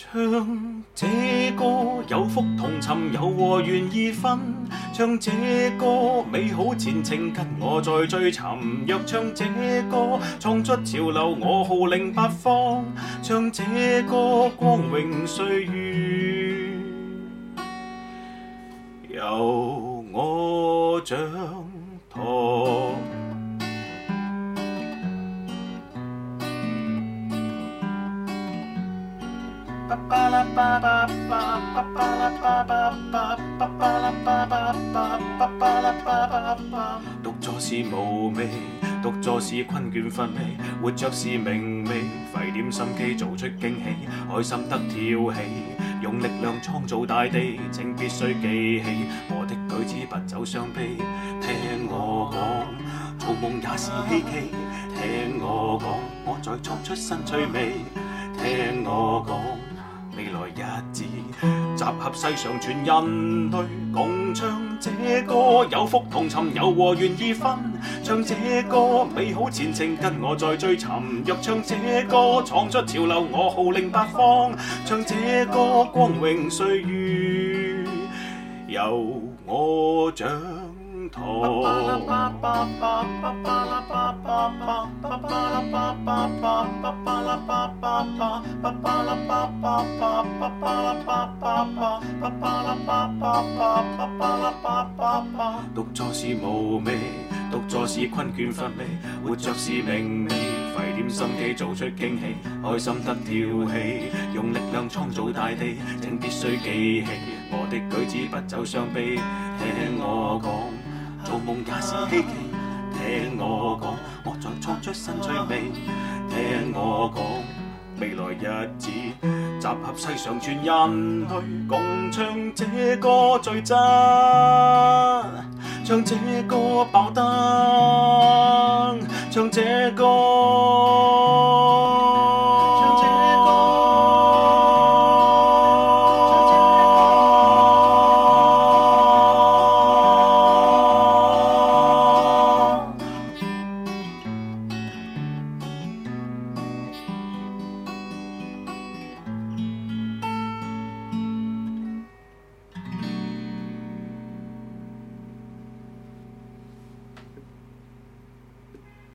唱这歌，有福同寻，有和愿意分。唱这歌，美好前程跟我在追寻。若唱这歌，创出潮流，我号令八方。唱这歌，光荣岁月由我掌舵。独坐是无味，独坐是困倦乏味。活着是明媚，费点心机做出惊喜，开心得跳起。用力量创造大地，请必须记起。我的举止不走伤悲，听我讲，做梦也是希冀。听我讲，我在创出新趣味。听我讲。字集合世上全人类，共唱这歌，有福同寻，有和愿意分。唱这歌，美好前程跟我在追寻。若唱这歌，闯出潮流，我号令八方。唱这歌，光荣岁月由我掌。头。独坐是无味，独坐是困倦乏味。活着是明理，费点心机做出惊喜，开心得跳起，用力量创造大地。请必须记起，我的举止不走伤悲，听我讲。做梦也是希冀，听我讲，我在创出新趣味。听我讲，未来日子，集合世上全人类，共唱这歌最真，唱这歌爆灯，唱这歌。